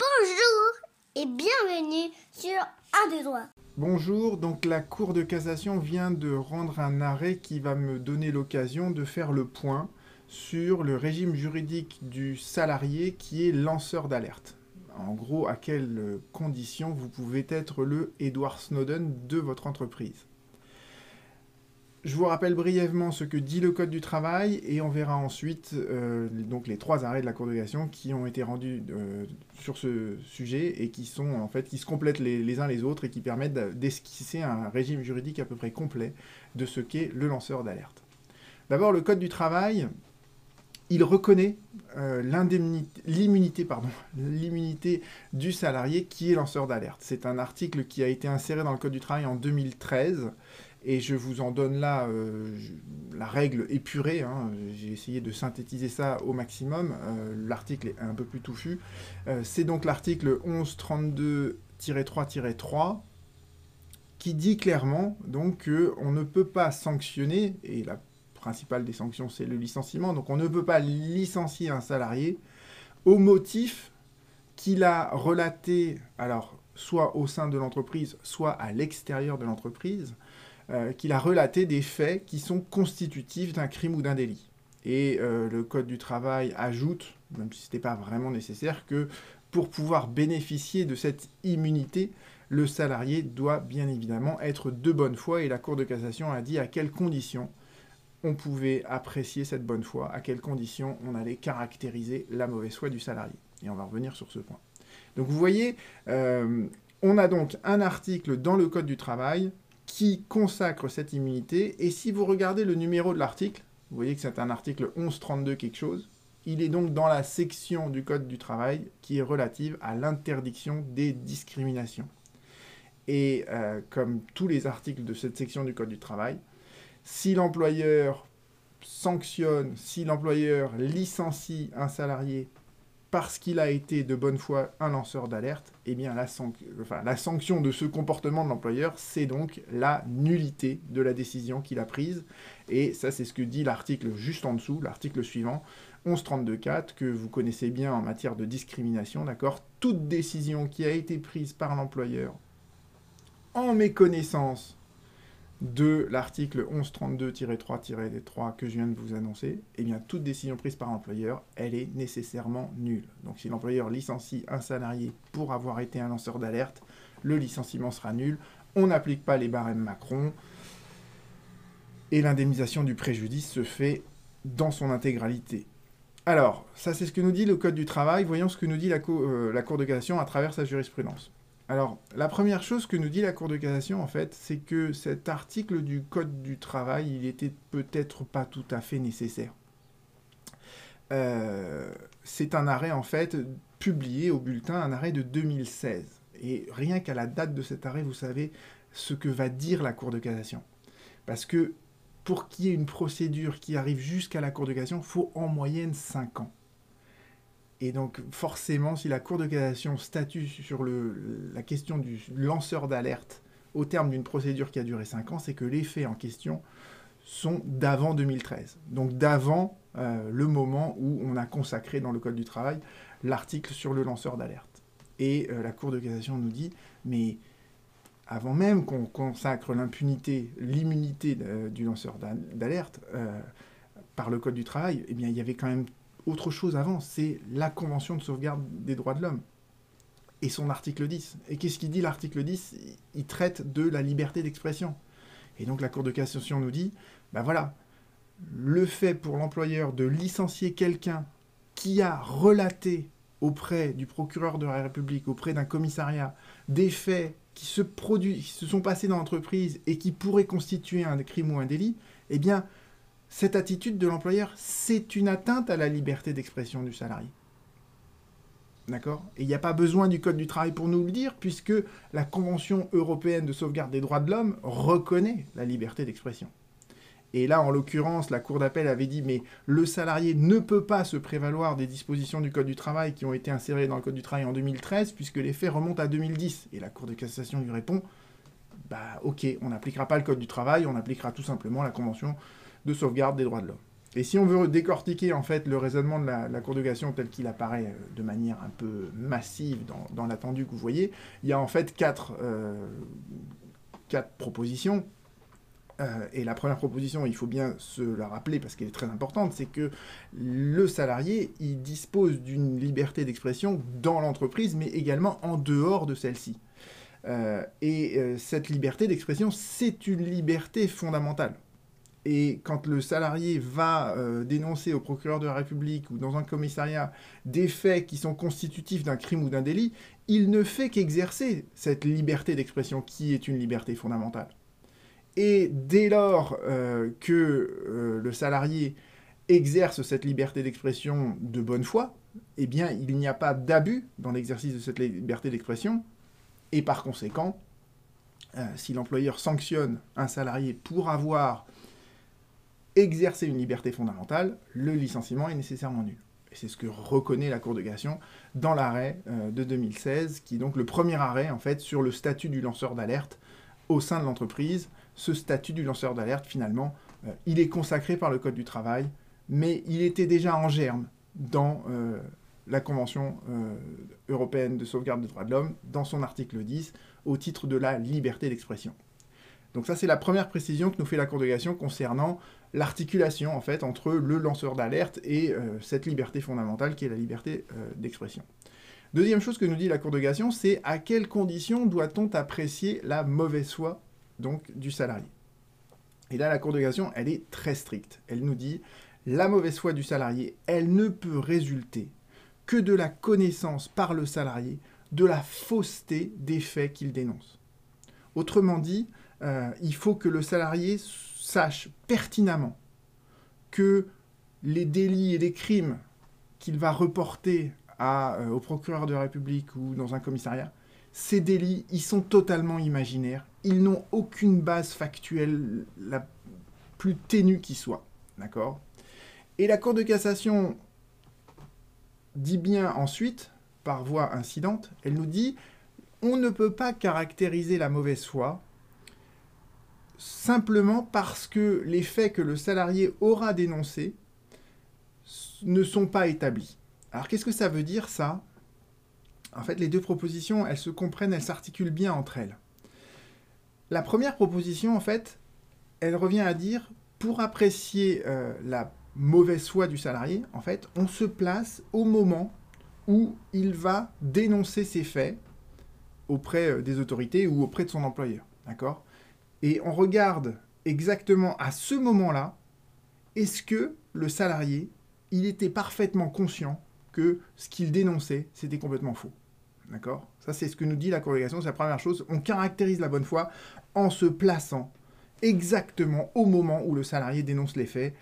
Bonjour et bienvenue sur Un des droits. Bonjour, donc la Cour de cassation vient de rendre un arrêt qui va me donner l'occasion de faire le point sur le régime juridique du salarié qui est lanceur d'alerte. En gros, à quelles conditions vous pouvez être le Edward Snowden de votre entreprise. Je vous rappelle brièvement ce que dit le Code du travail et on verra ensuite euh, donc les trois arrêts de la Cour de cassation qui ont été rendus euh, sur ce sujet et qui sont en fait qui se complètent les, uns les autres et qui permettent d'esquisser un régime juridique à peu près complet de ce qu'est le lanceur d'alerte. D'abord, le Code du travail, il reconnaît euh, l'immunité du salarié qui est lanceur d'alerte. C'est un article qui a été inséré dans le Code du travail en 2013 et je vous en donne là euh, la règle épurée. Hein. J'ai essayé de synthétiser ça au maximum. Euh, l'article est un peu plus touffu. Euh, c'est donc l'article 1132-3-3 qui dit clairement donc qu'on ne peut pas sanctionner, et la principale des sanctions c'est le licenciement, donc on ne peut pas licencier un salarié au motif qu'il a relaté, alors soit au sein de l'entreprise, soit à l'extérieur de l'entreprise, euh, qu'il a relaté des faits qui sont constitutifs d'un crime ou d'un délit. Et euh, le Code du travail ajoute, même si ce n'était pas vraiment nécessaire, que pour pouvoir bénéficier de cette immunité, le salarié doit bien évidemment être de bonne foi et la Cour de cassation a dit à quelles conditions on pouvait apprécier cette bonne foi, à quelles conditions on allait caractériser la mauvaise foi du salarié. Et on va revenir sur ce point. Donc vous voyez, euh, on a donc un article dans le Code du travail qui consacre cette immunité. Et si vous regardez le numéro de l'article, vous voyez que c'est un article 1132 quelque chose. Il est donc dans la section du Code du travail qui est relative à l'interdiction des discriminations. Et euh, comme tous les articles de cette section du Code du travail, si l'employeur sanctionne, si l'employeur licencie un salarié parce qu'il a été de bonne foi un lanceur d'alerte, eh bien la, sanction de ce comportement de l'employeur, c'est donc la nullité de la décision qu'il a prise. Et ça, c'est ce que dit l'article juste en dessous, l'article suivant, 1132.4, que vous connaissez bien en matière de discrimination, d'accord? Toute décision qui a été prise par l'employeur en méconnaissance de l'article 1132-3-3 que je viens de vous annoncer, eh bien, toute décision prise par l'employeur, elle est nécessairement nulle. Donc si l'employeur licencie un salarié pour avoir été un lanceur d'alerte, le licenciement sera nul, on n'applique pas les barèmes Macron, et l'indemnisation du préjudice se fait dans son intégralité. Alors, ça c'est ce que nous dit le Code du travail, voyons ce que nous dit la, euh, la Cour de cassation à travers sa jurisprudence. Alors, la première chose que nous dit la Cour de cassation, en fait, c'est que cet article du Code du travail, il était peut-être pas tout à fait nécessaire. Euh, c'est un arrêt, en fait, publié au bulletin, un arrêt de 2016. Et rien qu'à la date de cet arrêt, vous savez ce que va dire la Cour de cassation. Parce que pour qu'il y ait une procédure qui arrive jusqu'à la Cour de cassation, il faut en moyenne 5 ans. Et donc, forcément, si la Cour de cassation statue sur la question du lanceur d'alerte au terme d'une procédure qui a duré 5 ans, c'est que les faits en question sont d'avant 2013. Donc d'avant euh, le moment où on a consacré dans le Code du travail l'article sur le lanceur d'alerte. Et euh, la Cour de cassation nous dit, mais avant même qu'on consacre l'impunité, l'immunité euh, du lanceur d'alerte par le Code du travail, eh bien, il y avait quand même autre chose avant, c'est la Convention de sauvegarde des droits de l'homme et son article 10. Et qu'est-ce qu'il dit l'article 10 Il traite de la liberté d'expression. Et donc la Cour de cassation nous dit, ben voilà, le fait pour l'employeur de licencier quelqu'un qui a relaté auprès du procureur de la République, auprès d'un commissariat, des faits qui se, produisent, qui se sont passés dans l'entreprise et qui pourraient constituer un crime ou un délit, eh bien, cette attitude de l'employeur, c'est une atteinte à la liberté d'expression du salarié. D'accord? Et il n'y a pas besoin du Code du travail pour nous le dire, puisque la Convention européenne de sauvegarde des droits de l'homme reconnaît la liberté d'expression. Et là, en l'occurrence, la Cour d'appel avait dit, mais le salarié ne peut pas se prévaloir des dispositions du Code du travail qui ont été insérées dans le Code du travail en 2013, puisque les faits remontent à 2010. Et la Cour de cassation lui répond, bah ok, on n'appliquera pas le Code du travail, on appliquera tout simplement la Convention de sauvegarde des droits de l'homme. Et si on veut décortiquer en fait le raisonnement de la, Cour de cassation tel qu'il apparaît euh, de manière un peu massive dans, l'attendu que vous voyez, il y a en fait quatre, euh, propositions. Euh, et la première proposition, il faut bien se la rappeler parce qu'elle est très importante, c'est que le salarié, il dispose d'une liberté d'expression dans l'entreprise, mais également en dehors de celle-ci. et cette liberté d'expression, c'est une liberté fondamentale. Et quand le salarié va euh, dénoncer au procureur de la République ou dans un commissariat des faits qui sont constitutifs d'un crime ou d'un délit, il ne fait qu'exercer cette liberté d'expression qui est une liberté fondamentale. Et dès lors euh, que euh, le salarié exerce cette liberté d'expression de bonne foi, eh bien, il n'y a pas d'abus dans l'exercice de cette liberté d'expression, et par conséquent, si l'employeur sanctionne un salarié pour avoir exercer une liberté fondamentale, le licenciement est nécessairement nul. Et c'est ce que reconnaît la Cour de cassation dans l'arrêt euh, de 2016, qui est donc le premier arrêt en fait sur le statut du lanceur d'alerte au sein de l'entreprise. Ce statut du lanceur d'alerte, finalement, euh, il est consacré par le Code du travail, mais il était déjà en germe dans euh, la Convention européenne de sauvegarde des droits de l'homme, dans son article 10, au titre de la liberté d'expression. Donc ça, c'est la première précision que nous fait la Cour de cassation concernant l'articulation en fait entre le lanceur d'alerte et euh, cette liberté fondamentale qui est la liberté euh, d'expression. Deuxième chose que nous dit la Cour de cassation, c'est à quelles conditions doit-on apprécier la mauvaise foi donc du salarié? Et là, la Cour de cassation, elle est très stricte. Elle nous dit la mauvaise foi du salarié, elle ne peut résulter que de la connaissance par le salarié de la fausseté des faits qu'il dénonce. Autrement dit, euh, il faut que le salarié sache pertinemment que les délits et les crimes qu'il va reporter euh, au procureur de la République ou dans un commissariat, ces délits, ils sont totalement imaginaires. Ils n'ont aucune base factuelle, la plus ténue qui soit. D'accord? Et la Cour de cassation dit bien ensuite, par voie incidente, elle nous dit on ne peut pas caractériser la mauvaise foi simplement parce que les faits que le salarié aura dénoncés ne sont pas établis. Alors qu'est-ce que ça veut dire ça? En fait, les deux propositions, elles se comprennent, elles s'articulent bien entre elles. La première proposition, en fait, elle revient à dire, pour apprécier euh, la mauvaise foi du salarié, en fait, on se place au moment où il va dénoncer ses faits auprès euh, des autorités ou auprès de son employeur. D'accord? Et on regarde exactement à ce moment-là, est-ce que le salarié, il était parfaitement conscient que ce qu'il dénonçait, c'était complètement faux? D'accord? Ça, c'est ce que nous dit la corrélation, c'est la première chose. On caractérise la bonne foi en se plaçant exactement au moment où le salarié dénonce les faits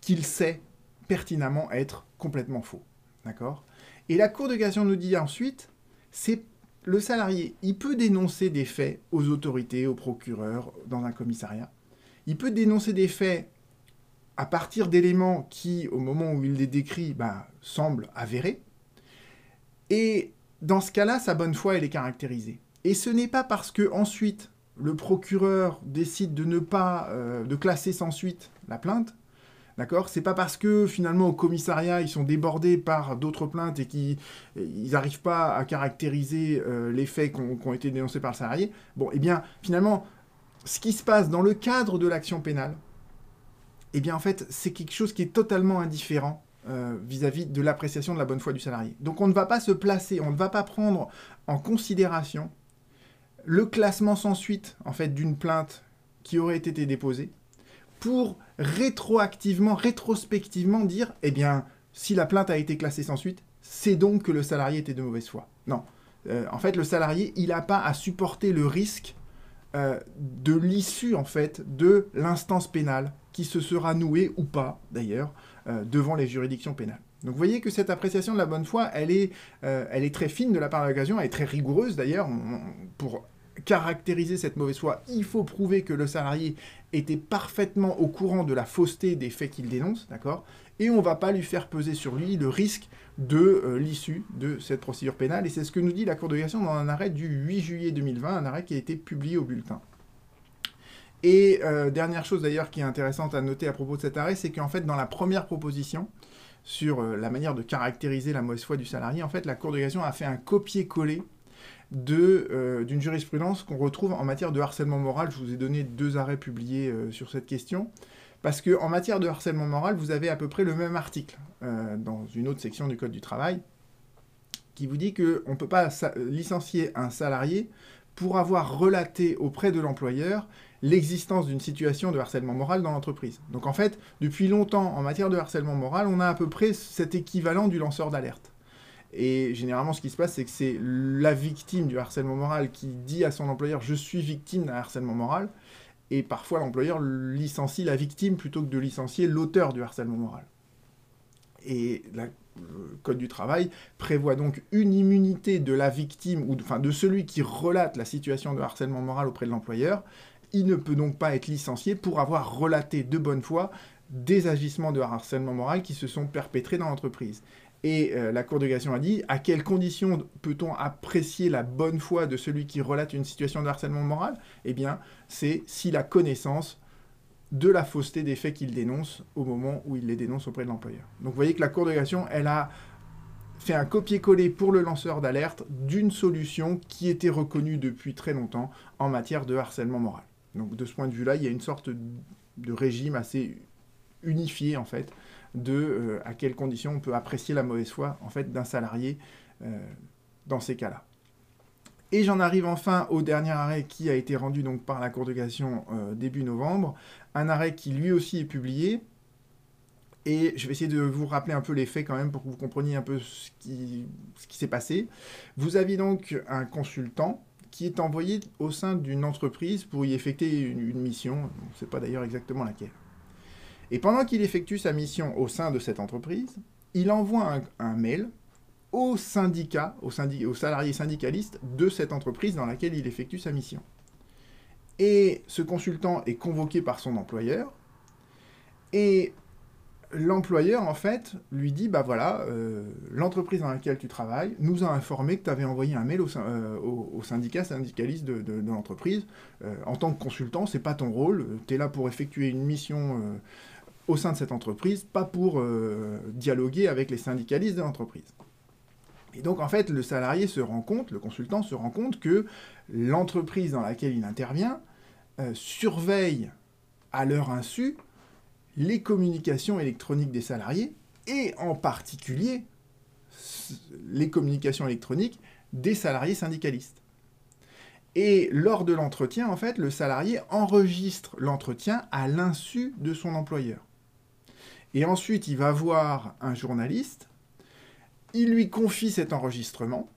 qu'il sait pertinemment être complètement faux. D'accord? Et la Cour de cassation nous dit ensuite, c'est le salarié, il peut dénoncer des faits aux autorités, aux procureurs, dans un commissariat. Il peut dénoncer des faits à partir d'éléments qui, au moment où il les décrit, bah, semblent avérés. Et dans ce cas-là, sa bonne foi, elle est caractérisée. Et ce n'est pas parce que ensuite le procureur décide de ne pas euh, de classer sans suite la plainte D'accord? C'est pas parce que finalement au commissariat ils sont débordés par d'autres plaintes et qu'ils n'arrivent pas à caractériser euh, les faits qui ont, été dénoncés par le salarié. Bon, eh bien finalement, ce qui se passe dans le cadre de l'action pénale, eh bien en fait c'est quelque chose qui est totalement indifférent euh, vis-à-vis de l'appréciation de la bonne foi du salarié. Donc on ne va pas se placer, on ne va pas prendre en considération le classement sans suite en fait d'une plainte qui aurait été déposée pour rétroactivement, rétrospectivement dire, eh bien, si la plainte a été classée sans suite, c'est donc que le salarié était de mauvaise foi. Non. Euh, en fait, le salarié, il n'a pas à supporter le risque euh, de l'issue, en fait, de l'instance pénale qui se sera nouée, ou pas, d'ailleurs, euh, devant les juridictions pénales. Donc vous voyez que cette appréciation de la bonne foi, elle est, elle est très fine de la part de l'occasion, elle est très rigoureuse d'ailleurs, pour caractériser cette mauvaise foi, il faut prouver que le salarié était parfaitement au courant de la fausseté des faits qu'il dénonce, d'accord? Et on ne va pas lui faire peser sur lui le risque de euh, l'issue de cette procédure pénale. Et c'est ce que nous dit la Cour de cassation dans un arrêt du 8 juillet 2020, un arrêt qui a été publié au bulletin. Et euh, dernière chose d'ailleurs qui est intéressante à noter à propos de cet arrêt, c'est qu'en fait dans la première proposition sur euh, la manière de caractériser la mauvaise foi du salarié, en fait la Cour de cassation a fait un copier-coller euh, d'une jurisprudence qu'on retrouve en matière de harcèlement moral. Je vous ai donné deux arrêts publiés sur cette question. Parce qu'en matière de harcèlement moral, vous avez à peu près le même article dans une autre section du Code du travail qui vous dit qu'on ne peut pas licencier un salarié pour avoir relaté auprès de l'employeur l'existence d'une situation de harcèlement moral dans l'entreprise. Donc en fait, depuis longtemps, en matière de harcèlement moral, on a à peu près cet équivalent du lanceur d'alerte. Et généralement, ce qui se passe, c'est que c'est la victime du harcèlement moral qui dit à son employeur Je suis victime d'un harcèlement moral. Et parfois, l'employeur licencie la victime plutôt que de licencier l'auteur du harcèlement moral. Et le Code du travail prévoit donc une immunité de la victime, ou enfin de celui qui relate la situation de harcèlement moral auprès de l'employeur, il ne peut donc pas être licencié pour avoir relaté de bonne foi des agissements de harcèlement moral qui se sont perpétrés dans l'entreprise. Et euh, la Cour de cassation a dit à quelles conditions peut-on apprécier la bonne foi de celui qui relate une situation de harcèlement moral? Eh bien, c'est s'il a connaissance de la fausseté des faits qu'il dénonce au moment où il les dénonce auprès de l'employeur. Donc vous voyez que la Cour de cassation, elle a fait un copier-coller pour le lanceur d'alerte d'une solution qui était reconnue depuis très longtemps en matière de harcèlement moral. Donc de ce point de vue-là, il y a une sorte de régime assez unifié en fait de euh, à quelles conditions on peut apprécier la mauvaise foi en fait d'un salarié euh, dans ces cas-là. Et j'en arrive enfin au dernier arrêt qui a été rendu donc par la Cour de cassation euh, début novembre, un arrêt qui lui aussi est publié. Et je vais essayer de vous rappeler un peu les faits quand même pour que vous compreniez un peu ce qui, s'est passé. Vous aviez donc un consultant qui est envoyé au sein d'une entreprise pour y effectuer une, mission, on ne sait pas d'ailleurs exactement laquelle. Et pendant qu'il effectue sa mission au sein de cette entreprise, il envoie un, mail au syndicat, au, au salarié syndicaliste de cette entreprise dans laquelle il effectue sa mission. Et ce consultant est convoqué par son employeur, et l'employeur, en fait, lui dit, bah voilà, euh, l'entreprise dans laquelle tu travailles nous a informé que tu avais envoyé un mail au, euh, syndicat syndicaliste de, l'entreprise. Euh, en tant que consultant, c'est pas ton rôle, tu es là pour effectuer une mission au sein de cette entreprise, pas pour dialoguer avec les syndicalistes de l'entreprise. Et donc, en fait, le salarié se rend compte, le consultant se rend compte que l'entreprise dans laquelle il intervient surveille à leur insu les communications électroniques des salariés et en particulier les communications électroniques des salariés syndicalistes. Et lors de l'entretien, en fait, le salarié enregistre l'entretien à l'insu de son employeur. Et ensuite, il va voir un journaliste, il lui confie cet enregistrement,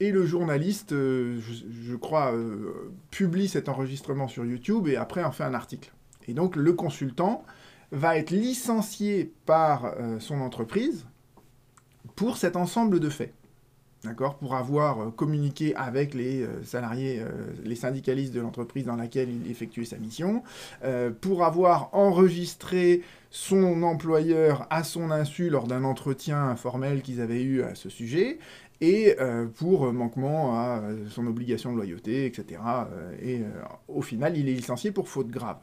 et le journaliste, euh, je, crois, euh, publie cet enregistrement sur YouTube et après en fait un article. Et donc le consultant va être licencié par euh, son entreprise pour cet ensemble de faits. D'accord Pour avoir euh, communiqué avec les euh, salariés, les syndicalistes de l'entreprise dans laquelle il effectuait sa mission, pour avoir enregistré son employeur à son insu lors d'un entretien informel qu'ils avaient eu à ce sujet, et pour manquement à son obligation de loyauté, etc. et au final, il est licencié pour faute grave.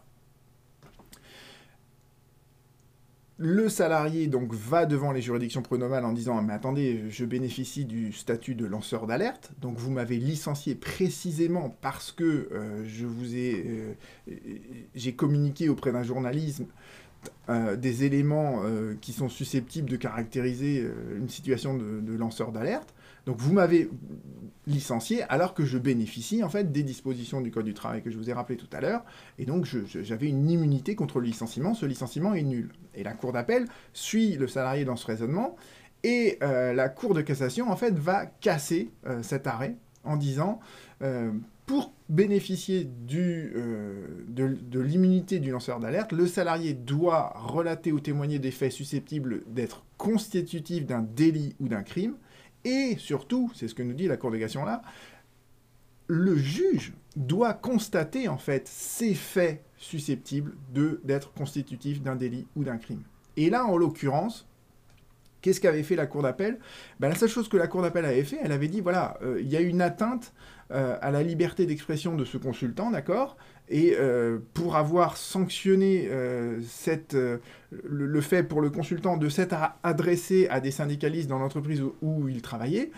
Le salarié donc va devant les juridictions pronomales en disant mais attendez, je bénéficie du statut de lanceur d'alerte, donc vous m'avez licencié précisément parce que euh, je vous ai euh, j'ai communiqué auprès d'un journalisme euh, des éléments qui sont susceptibles de caractériser une situation de lanceur d'alerte. Donc vous m'avez licencié alors que je bénéficie en fait des dispositions du Code du travail que je vous ai rappelé tout à l'heure, et donc j'avais une immunité contre le licenciement, ce licenciement est nul. Et la Cour d'appel suit le salarié dans ce raisonnement, et euh, la Cour de cassation en fait va casser euh, cet arrêt en disant euh, pour bénéficier de l'immunité du lanceur d'alerte, le salarié doit relater ou témoigner des faits susceptibles d'être constitutifs d'un délit ou d'un crime, et surtout, c'est ce que nous dit la Cour là, le juge doit constater en fait ces faits susceptibles d'être constitutifs d'un délit ou d'un crime. Et là, en l'occurrence, Qu'est-ce qu'avait fait la Cour d'appel? Ben, La seule chose que la Cour d'appel avait fait, elle avait dit, voilà, il y a une atteinte à la liberté d'expression de ce consultant, d'accord? Et euh, pour avoir sanctionné euh, euh, le, fait pour le consultant de s'être adressé à des syndicalistes dans l'entreprise où, il travaillait,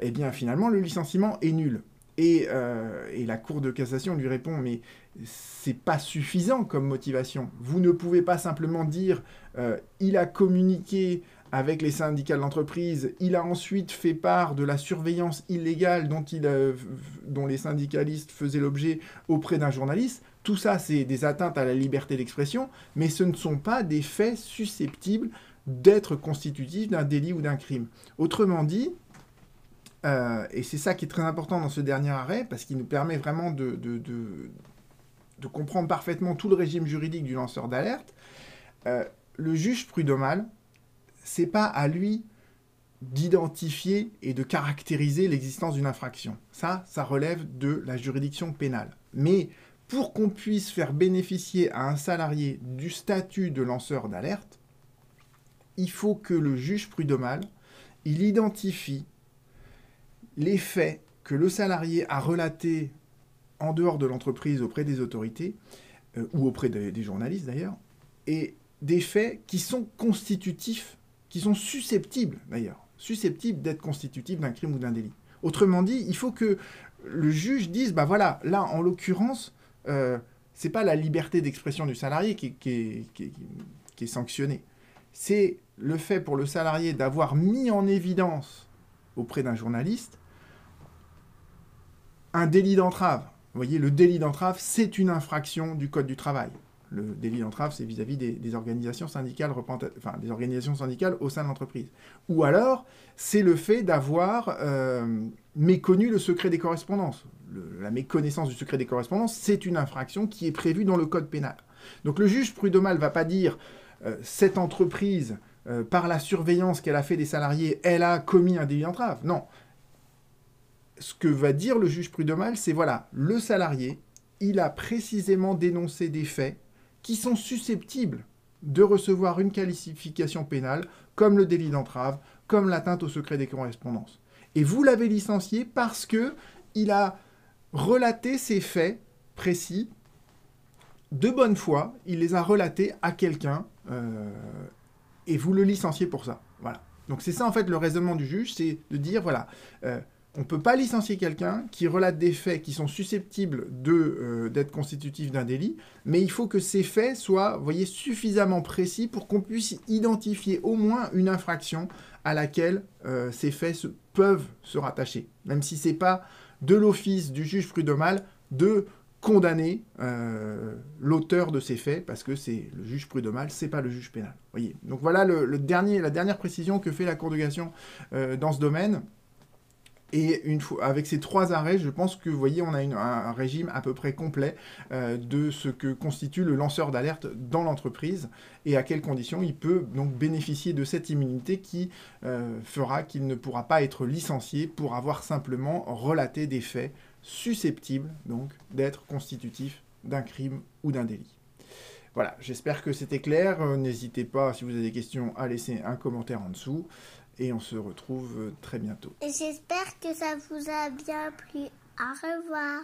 eh bien finalement le licenciement est nul. Et, et, la Cour de cassation lui répond mais c'est pas suffisant comme motivation. Vous ne pouvez pas simplement dire il a communiqué avec les syndicats de l'entreprise. Il a ensuite fait part de la surveillance illégale dont, il, dont les syndicalistes faisaient l'objet auprès d'un journaliste. Tout ça, c'est des atteintes à la liberté d'expression, mais ce ne sont pas des faits susceptibles d'être constitutifs d'un délit ou d'un crime. Autrement dit, euh, et c'est ça qui est très important dans ce dernier arrêt, parce qu'il nous permet vraiment de, comprendre parfaitement tout le régime juridique du lanceur d'alerte, euh, le juge prud'homal c'est pas à lui d'identifier et de caractériser l'existence d'une infraction. Ça, ça relève de la juridiction pénale. Mais pour qu'on puisse faire bénéficier à un salarié du statut de lanceur d'alerte, il faut que le juge prud'homal, il identifie les faits que le salarié a relatés en dehors de l'entreprise auprès des autorités, euh, ou auprès des journalistes d'ailleurs, et des faits qui sont constitutifs qui sont susceptibles, d'ailleurs, susceptibles d'être constitutifs d'un crime ou d'un délit. Autrement dit, il faut que le juge dise, bah voilà, là, en l'occurrence, euh, c'est pas la liberté d'expression du salarié qui, qui, est sanctionnée. C'est le fait pour le salarié d'avoir mis en évidence auprès d'un journaliste un délit d'entrave. Vous voyez, le délit d'entrave, c'est une infraction du Code du travail le délit d'entrave, c'est vis-à-vis des, organisations syndicales, enfin, des organisations syndicales au sein de l'entreprise. Ou alors, c'est le fait d'avoir euh, méconnu le secret des correspondances. la méconnaissance du secret des correspondances, c'est une infraction qui est prévue dans le code pénal. Donc le juge prud'homal va pas dire euh, cette entreprise, euh, par la surveillance qu'elle a fait des salariés, elle a commis un délit d'entrave. Non. Ce que va dire le juge prud'homal, c'est voilà, le salarié, il a précisément dénoncé des faits qui sont susceptibles de recevoir une qualification pénale comme le délit d'entrave, comme l'atteinte au secret des correspondances. Et vous l'avez licencié parce que il a relaté ces faits précis de bonne foi, il les a relatés à quelqu'un euh, et vous le licenciez pour ça. Voilà. Donc c'est ça en fait le raisonnement du juge, c'est de dire voilà, euh, on ne peut pas licencier quelqu'un qui relate des faits qui sont susceptibles euh, d'être constitutifs d'un délit, mais il faut que ces faits soient, voyez, suffisamment précis pour qu'on puisse identifier au moins une infraction à laquelle euh, ces faits peuvent se rattacher, même si ce n'est pas de l'office du juge prud'homal de condamner euh, l'auteur de ces faits, parce que c'est le juge prud'homal, c'est pas le juge pénal. Voyez. Donc voilà le, dernier, la dernière précision que fait la cassation dans ce domaine. Et une fois, avec ces trois arrêts, je pense que vous voyez, on a un régime à peu près complet euh, de ce que constitue le lanceur d'alerte dans l'entreprise et à quelles conditions il peut donc bénéficier de cette immunité qui euh, fera qu'il ne pourra pas être licencié pour avoir simplement relaté des faits susceptibles donc d'être constitutifs d'un crime ou d'un délit. Voilà, j'espère que c'était clair. Euh, n'hésitez pas, si vous avez des questions, à laisser un commentaire en dessous et on se retrouve très bientôt. J'espère que ça vous a bien plu. Au revoir.